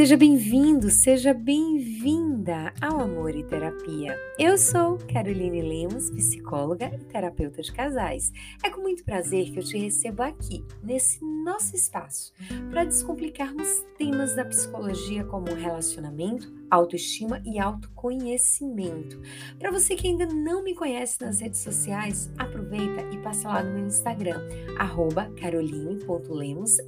Seja bem-vindo, seja bem-vinda ao Amor e Terapia. Eu sou Caroline Lemos, psicóloga e terapeuta de casais. É com muito prazer que eu te recebo aqui, nesse nosso espaço, para descomplicarmos temas da psicologia como relacionamento, autoestima e autoconhecimento. Para você que ainda não me conhece nas redes sociais, aproveita e passa lá no meu Instagram, caroline.lemosf.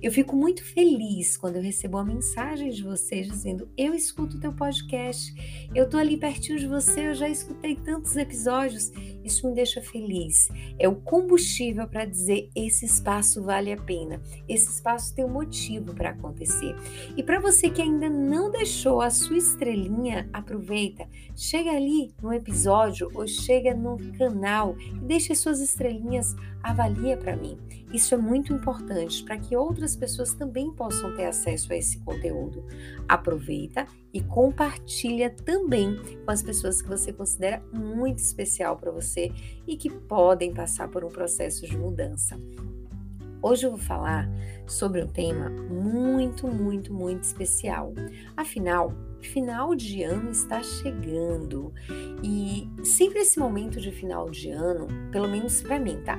Eu fico muito feliz quando eu recebo uma mensagem de vocês dizendo: Eu escuto o teu podcast, eu tô ali pertinho de você, eu já escutei tantos episódios. Isso me deixa feliz. É o combustível para dizer: esse espaço vale a pena, esse espaço tem um motivo para acontecer. E para você que ainda não deixou a a sua estrelinha, aproveita, chega ali no episódio ou chega no canal e deixa as suas estrelinhas, avalia para mim. Isso é muito importante para que outras pessoas também possam ter acesso a esse conteúdo. Aproveita e compartilha também com as pessoas que você considera muito especial para você e que podem passar por um processo de mudança. Hoje eu vou falar sobre um tema muito, muito, muito especial. Afinal, final de ano está chegando e sempre esse momento de final de ano, pelo menos para mim, tá?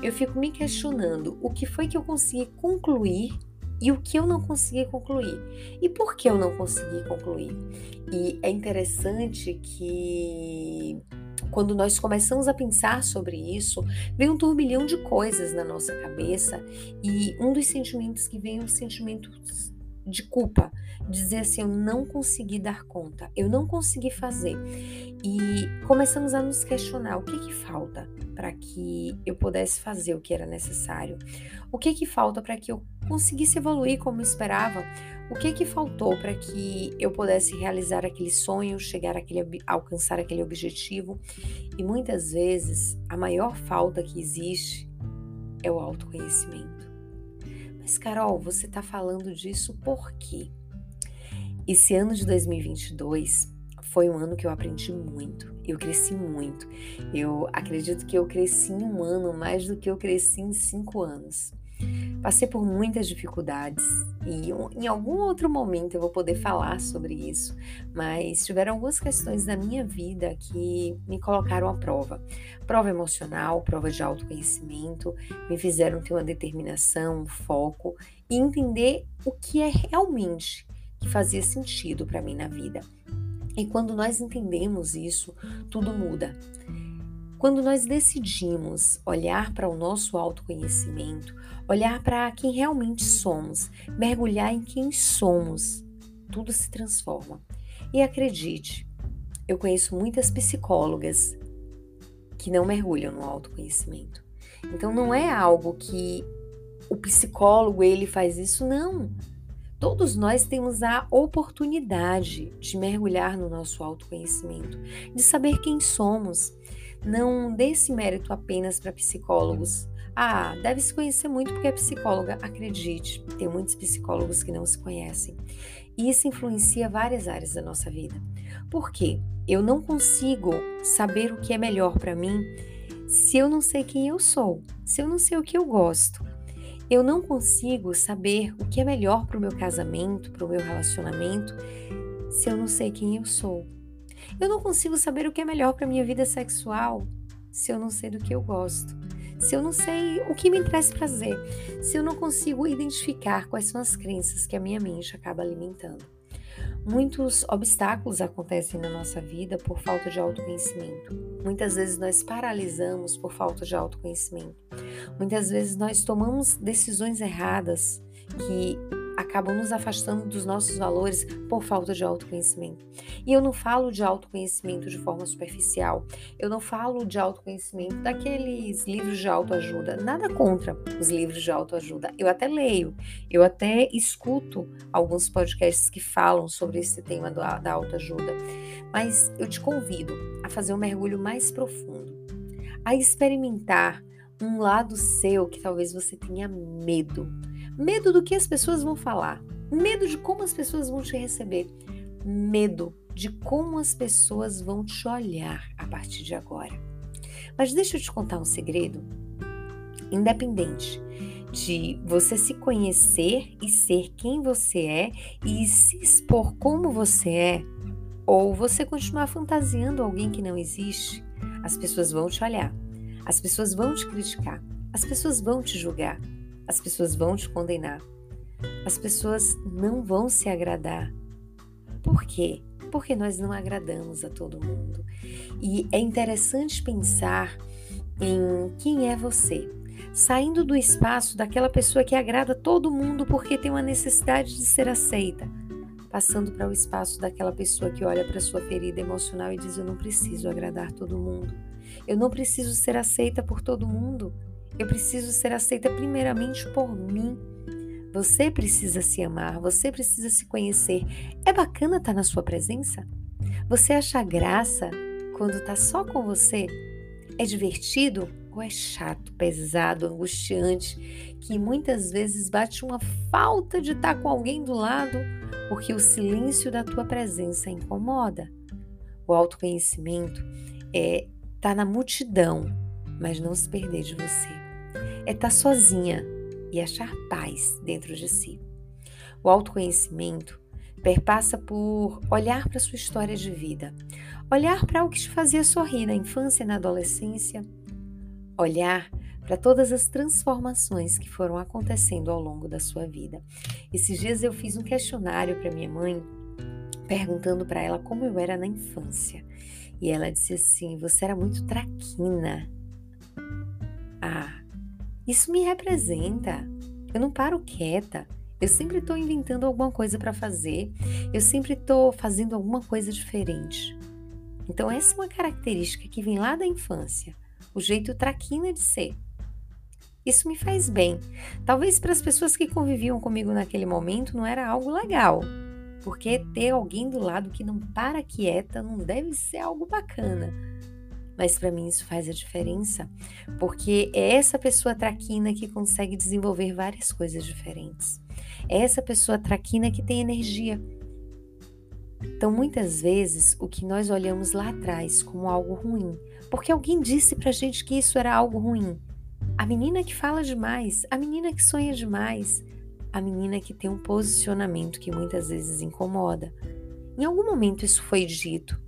Eu fico me questionando o que foi que eu consegui concluir e o que eu não consegui concluir. E por que eu não consegui concluir? E é interessante que quando nós começamos a pensar sobre isso, vem um turbilhão de coisas na nossa cabeça e um dos sentimentos que vem é o sentimento de culpa, dizer assim, eu não consegui dar conta, eu não consegui fazer. E começamos a nos questionar o que que falta para que eu pudesse fazer o que era necessário? O que que falta para que eu conseguisse evoluir como esperava? O que que faltou para que eu pudesse realizar aquele sonho, chegar àquele, alcançar aquele objetivo? E muitas vezes a maior falta que existe é o autoconhecimento. Mas Carol, você está falando disso por quê? Esse ano de 2022 foi um ano que eu aprendi muito, eu cresci muito. Eu acredito que eu cresci em um ano mais do que eu cresci em cinco anos. Passei por muitas dificuldades e em algum outro momento eu vou poder falar sobre isso, mas tiveram algumas questões da minha vida que me colocaram à prova. Prova emocional, prova de autoconhecimento, me fizeram ter uma determinação, um foco e entender o que é realmente que fazia sentido para mim na vida. E quando nós entendemos isso, tudo muda. Quando nós decidimos olhar para o nosso autoconhecimento, olhar para quem realmente somos, mergulhar em quem somos, tudo se transforma. E acredite, eu conheço muitas psicólogas que não mergulham no autoconhecimento. Então não é algo que o psicólogo ele faz isso, não. Todos nós temos a oportunidade de mergulhar no nosso autoconhecimento, de saber quem somos. Não dê esse mérito apenas para psicólogos. Ah, deve se conhecer muito porque é psicóloga. Acredite, tem muitos psicólogos que não se conhecem. E isso influencia várias áreas da nossa vida. Por quê? Eu não consigo saber o que é melhor para mim se eu não sei quem eu sou, se eu não sei o que eu gosto. Eu não consigo saber o que é melhor para o meu casamento, para o meu relacionamento, se eu não sei quem eu sou. Eu não consigo saber o que é melhor para minha vida sexual se eu não sei do que eu gosto. Se eu não sei o que me traz prazer, se eu não consigo identificar quais são as crenças que a minha mente acaba alimentando. Muitos obstáculos acontecem na nossa vida por falta de autoconhecimento. Muitas vezes nós paralisamos por falta de autoconhecimento. Muitas vezes nós tomamos decisões erradas que acabam nos afastando dos nossos valores por falta de autoconhecimento. E eu não falo de autoconhecimento de forma superficial, eu não falo de autoconhecimento daqueles livros de autoajuda, nada contra os livros de autoajuda. Eu até leio, eu até escuto alguns podcasts que falam sobre esse tema da autoajuda, mas eu te convido a fazer um mergulho mais profundo, a experimentar um lado seu que talvez você tenha medo Medo do que as pessoas vão falar, medo de como as pessoas vão te receber, medo de como as pessoas vão te olhar a partir de agora. Mas deixa eu te contar um segredo. Independente de você se conhecer e ser quem você é e se expor como você é, ou você continuar fantasiando alguém que não existe, as pessoas vão te olhar, as pessoas vão te criticar, as pessoas vão te julgar, as pessoas vão te condenar, as pessoas não vão se agradar. Por quê? Porque nós não agradamos a todo mundo. E é interessante pensar em quem é você saindo do espaço daquela pessoa que agrada todo mundo porque tem uma necessidade de ser aceita, passando para o espaço daquela pessoa que olha para sua ferida emocional e diz: Eu não preciso agradar todo mundo, eu não preciso ser aceita por todo mundo, eu preciso ser aceita primeiramente por mim. Você precisa se amar, você precisa se conhecer. É bacana estar na sua presença? Você acha graça quando está só com você? É divertido? ou é chato, pesado, angustiante, que muitas vezes bate uma falta de estar com alguém do lado, porque o silêncio da tua presença incomoda. O autoconhecimento é estar tá na multidão, mas não se perder de você. É estar tá sozinha e achar paz dentro de si. O autoconhecimento perpassa por olhar para sua história de vida, olhar para o que te fazia sorrir na infância e na adolescência, olhar para todas as transformações que foram acontecendo ao longo da sua vida. Esses dias eu fiz um questionário para minha mãe, perguntando para ela como eu era na infância. E ela disse assim: Você era muito traquina. Ah, isso me representa. Eu não paro quieta. Eu sempre estou inventando alguma coisa para fazer. Eu sempre estou fazendo alguma coisa diferente. Então, essa é uma característica que vem lá da infância o jeito traquina de ser. Isso me faz bem. Talvez para as pessoas que conviviam comigo naquele momento não era algo legal, porque ter alguém do lado que não para quieta não deve ser algo bacana. Mas para mim isso faz a diferença, porque é essa pessoa traquina que consegue desenvolver várias coisas diferentes. É essa pessoa traquina que tem energia. Então, muitas vezes, o que nós olhamos lá atrás como algo ruim porque alguém disse pra gente que isso era algo ruim. A menina que fala demais, a menina que sonha demais, a menina que tem um posicionamento que muitas vezes incomoda. Em algum momento isso foi dito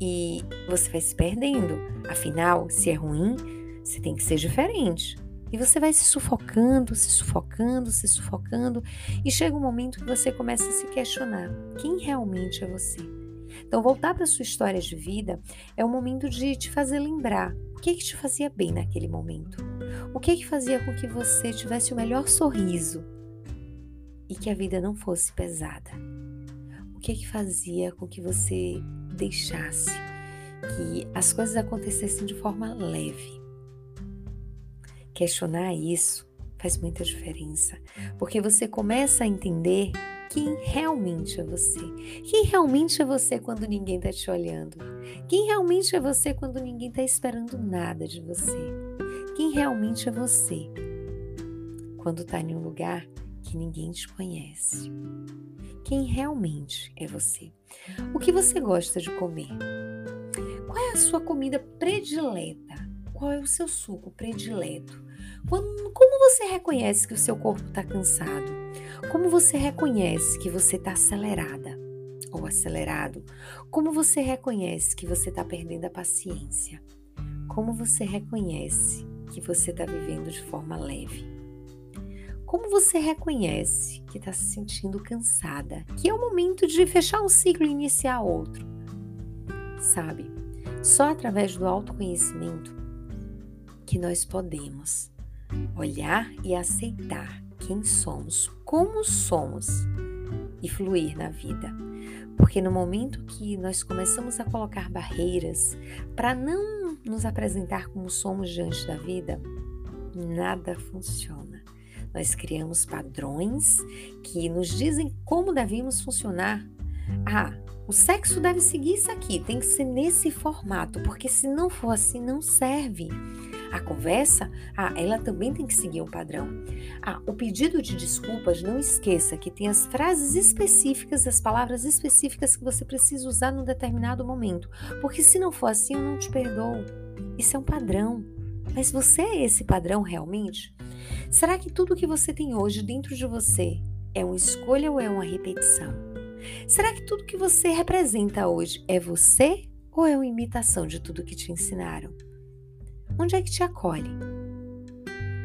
e você vai se perdendo. Afinal, se é ruim, você tem que ser diferente. E você vai se sufocando, se sufocando, se sufocando, e chega um momento que você começa a se questionar: quem realmente é você? Então, voltar para sua história de vida é o momento de te fazer lembrar o que, que te fazia bem naquele momento. O que, que fazia com que você tivesse o melhor sorriso e que a vida não fosse pesada. O que, que fazia com que você deixasse que as coisas acontecessem de forma leve. Questionar isso faz muita diferença, porque você começa a entender quem realmente é você. Quem realmente é você quando ninguém está te olhando? Quem realmente é você quando ninguém está esperando nada de você? Quem realmente é você quando está em um lugar que ninguém te conhece? Quem realmente é você? O que você gosta de comer? Qual é a sua comida predileta? Qual é o seu suco predileto? Quando, como você reconhece que o seu corpo está cansado? Como você reconhece que você está acelerada ou acelerado? Como você reconhece que você está perdendo a paciência? Como você reconhece que você está vivendo de forma leve? Como você reconhece que está se sentindo cansada? Que é o momento de fechar um ciclo e iniciar outro. Sabe, só através do autoconhecimento que nós podemos olhar e aceitar quem somos, como somos e fluir na vida. Porque no momento que nós começamos a colocar barreiras para não nos apresentar como somos diante da vida, nada funciona. Nós criamos padrões que nos dizem como devemos funcionar. Ah, o sexo deve seguir isso aqui, tem que ser nesse formato, porque se não for assim, não serve. A conversa, ah, ela também tem que seguir um padrão. Ah, o pedido de desculpas, não esqueça que tem as frases específicas, as palavras específicas que você precisa usar num determinado momento. Porque se não for assim, eu não te perdoo. Isso é um padrão. Mas você é esse padrão realmente? Será que tudo que você tem hoje dentro de você é uma escolha ou é uma repetição? Será que tudo que você representa hoje é você ou é uma imitação de tudo que te ensinaram? Onde é que te acolhe?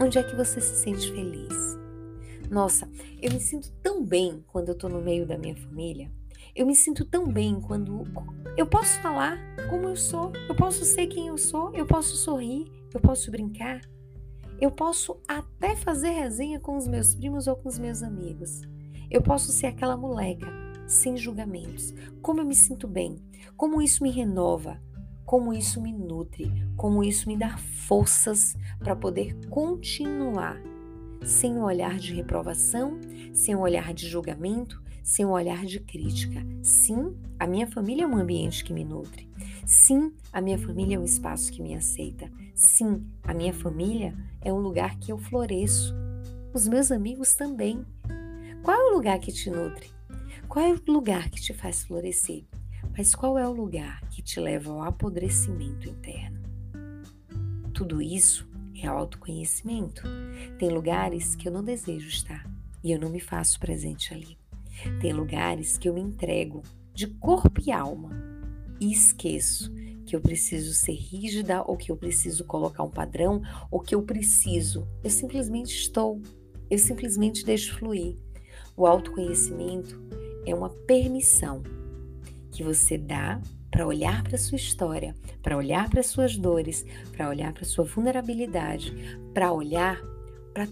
Onde é que você se sente feliz? Nossa, eu me sinto tão bem quando eu tô no meio da minha família. Eu me sinto tão bem quando eu posso falar como eu sou, eu posso ser quem eu sou, eu posso sorrir, eu posso brincar, eu posso até fazer resenha com os meus primos ou com os meus amigos. Eu posso ser aquela moleca, sem julgamentos. Como eu me sinto bem, como isso me renova, como isso me nutre, como isso me dá forças para poder continuar sem um olhar de reprovação, sem um olhar de julgamento, sem um olhar de crítica. Sim, a minha família é um ambiente que me nutre. Sim, a minha família é um espaço que me aceita. Sim, a minha família é um lugar que eu floresço. Os meus amigos também. Qual é o lugar que te nutre? Qual é o lugar que te faz florescer? Mas qual é o lugar que te leva ao apodrecimento interno? Tudo isso é autoconhecimento. Tem lugares que eu não desejo estar e eu não me faço presente ali. Tem lugares que eu me entrego de corpo e alma e esqueço que eu preciso ser rígida ou que eu preciso colocar um padrão ou que eu preciso. Eu simplesmente estou. Eu simplesmente deixo fluir. O autoconhecimento é uma permissão que você dá para olhar para sua história, para olhar para suas dores, para olhar para sua vulnerabilidade, para olhar para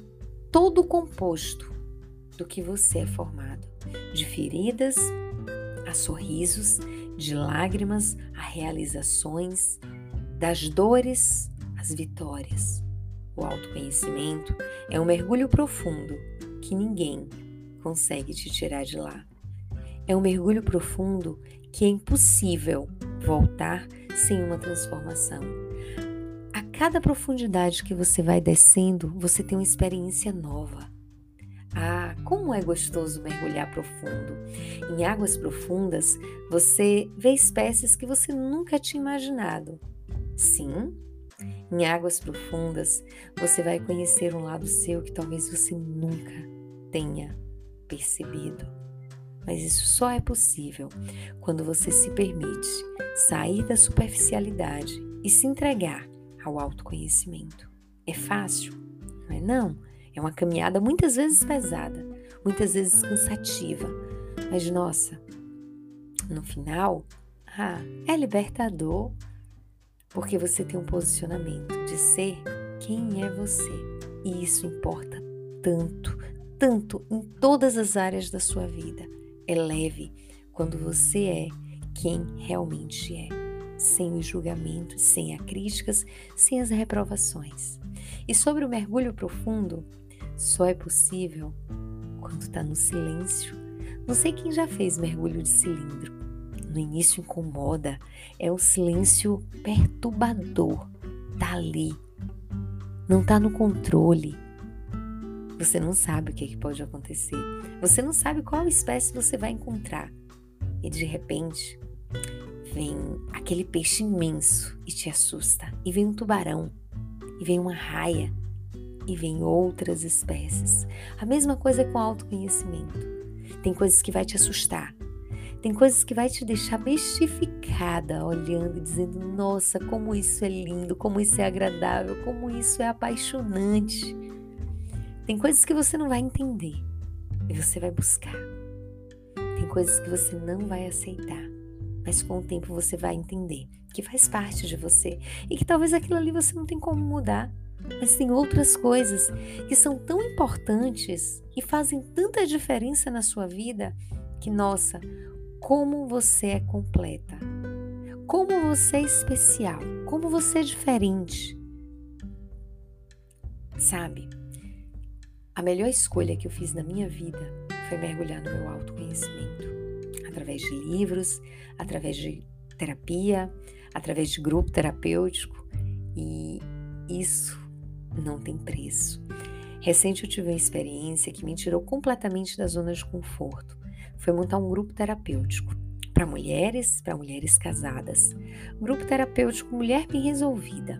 todo o composto do que você é formado, de feridas a sorrisos, de lágrimas a realizações, das dores às vitórias. O autoconhecimento é um mergulho profundo que ninguém consegue te tirar de lá. É um mergulho profundo que é impossível voltar sem uma transformação. A cada profundidade que você vai descendo, você tem uma experiência nova. Ah, como é gostoso mergulhar profundo. Em águas profundas, você vê espécies que você nunca tinha imaginado. Sim, em águas profundas, você vai conhecer um lado seu que talvez você nunca tenha percebido. Mas isso só é possível quando você se permite sair da superficialidade e se entregar ao autoconhecimento. É fácil? Não é não. É uma caminhada muitas vezes pesada, muitas vezes cansativa. Mas nossa, no final, ah, é libertador, porque você tem um posicionamento de ser quem é você. E isso importa tanto, tanto em todas as áreas da sua vida é leve quando você é quem realmente é, sem os julgamentos, sem as críticas, sem as reprovações. E sobre o mergulho profundo, só é possível quando está no silêncio. Não sei quem já fez mergulho de cilindro. No início incomoda, é o silêncio perturbador. Tá ali, não tá no controle, você não sabe o que, que pode acontecer. Você não sabe qual espécie você vai encontrar. E de repente, vem aquele peixe imenso e te assusta. E vem um tubarão. E vem uma raia. E vem outras espécies. A mesma coisa com autoconhecimento. Tem coisas que vai te assustar. Tem coisas que vai te deixar bestificada, olhando e dizendo: Nossa, como isso é lindo, como isso é agradável, como isso é apaixonante. Tem coisas que você não vai entender e você vai buscar. Tem coisas que você não vai aceitar, mas com o tempo você vai entender que faz parte de você e que talvez aquilo ali você não tem como mudar. Mas tem outras coisas que são tão importantes e fazem tanta diferença na sua vida que, nossa, como você é completa, como você é especial, como você é diferente. Sabe? A melhor escolha que eu fiz na minha vida foi mergulhar no meu autoconhecimento, através de livros, através de terapia, através de grupo terapêutico, e isso não tem preço. Recente eu tive uma experiência que me tirou completamente da zona de conforto. Foi montar um grupo terapêutico para mulheres, para mulheres casadas. Grupo terapêutico Mulher Bem Resolvida.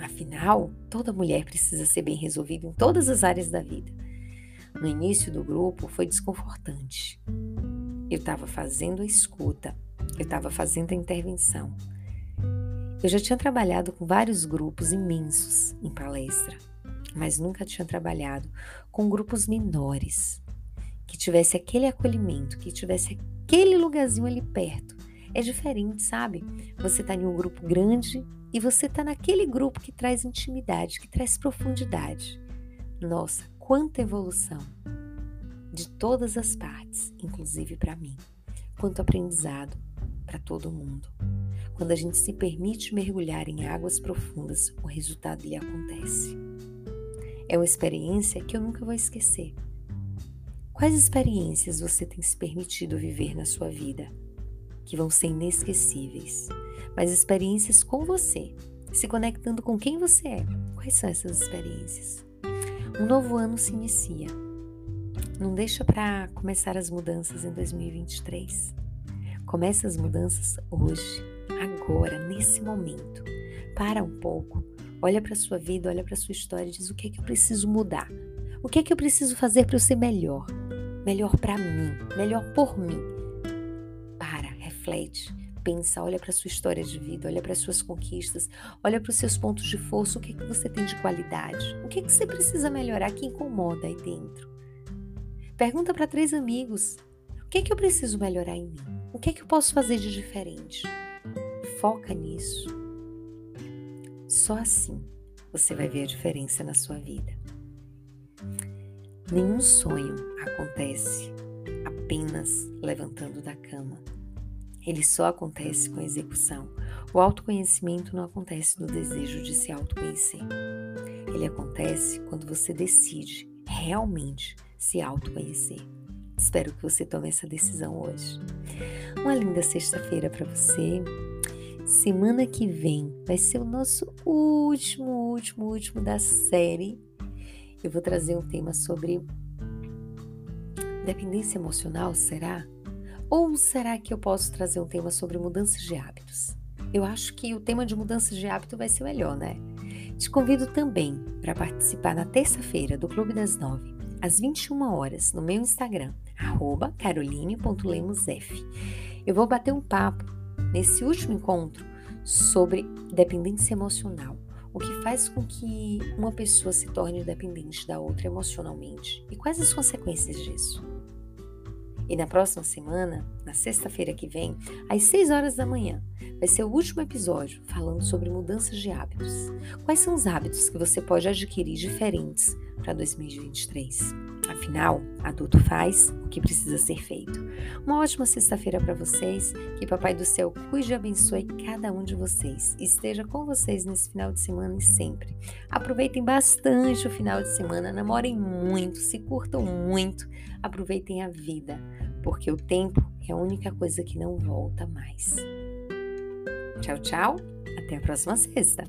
Afinal, toda mulher precisa ser bem resolvida em todas as áreas da vida. No início do grupo foi desconfortante. Eu estava fazendo a escuta, eu estava fazendo a intervenção. Eu já tinha trabalhado com vários grupos imensos em palestra, mas nunca tinha trabalhado com grupos menores, que tivesse aquele acolhimento, que tivesse aquele lugarzinho ali perto. É diferente, sabe? Você está em um grupo grande e você está naquele grupo que traz intimidade, que traz profundidade. Nossa, quanta evolução! De todas as partes, inclusive para mim. Quanto aprendizado para todo mundo. Quando a gente se permite mergulhar em águas profundas, o resultado lhe acontece. É uma experiência que eu nunca vou esquecer. Quais experiências você tem se permitido viver na sua vida? Que vão ser inesquecíveis, mas experiências com você, se conectando com quem você é. Quais são essas experiências? Um novo ano se inicia. Não deixa para começar as mudanças em 2023. Comece as mudanças hoje agora, nesse momento. Para um pouco, olha para sua vida, olha para sua história e diz o que é que eu preciso mudar? O que é que eu preciso fazer para eu ser melhor? Melhor para mim, melhor por mim. Para, reflete, pensa, olha para sua história de vida, olha para suas conquistas, olha para os seus pontos de força, o que é que você tem de qualidade? O que é que você precisa melhorar que incomoda aí dentro? Pergunta para três amigos: o que é que eu preciso melhorar em mim? O que é que eu posso fazer de diferente? Foca nisso. Só assim você vai ver a diferença na sua vida. Nenhum sonho acontece apenas levantando da cama. Ele só acontece com a execução. O autoconhecimento não acontece no desejo de se autoconhecer. Ele acontece quando você decide realmente se autoconhecer. Espero que você tome essa decisão hoje. Uma linda sexta-feira para você. Semana que vem vai ser o nosso último, último, último da série. Eu vou trazer um tema sobre dependência emocional, será? Ou será que eu posso trazer um tema sobre mudanças de hábitos? Eu acho que o tema de mudanças de hábito vai ser melhor, né? Te convido também para participar na terça-feira do Clube das Nove, às 21 horas, no meu Instagram, caroline.lemosf. Eu vou bater um papo nesse último encontro sobre dependência emocional. O que faz com que uma pessoa se torne dependente da outra emocionalmente e quais as consequências disso. E na próxima semana, na sexta-feira que vem, às 6 horas da manhã, vai ser o último episódio falando sobre mudanças de hábitos. Quais são os hábitos que você pode adquirir diferentes para 2023? Afinal, adulto faz o que precisa ser feito. Uma ótima sexta-feira para vocês. Que Papai do Céu cuide e abençoe cada um de vocês. Esteja com vocês nesse final de semana e sempre. Aproveitem bastante o final de semana, namorem muito, se curtam muito, aproveitem a vida, porque o tempo é a única coisa que não volta mais. Tchau, tchau. Até a próxima sexta.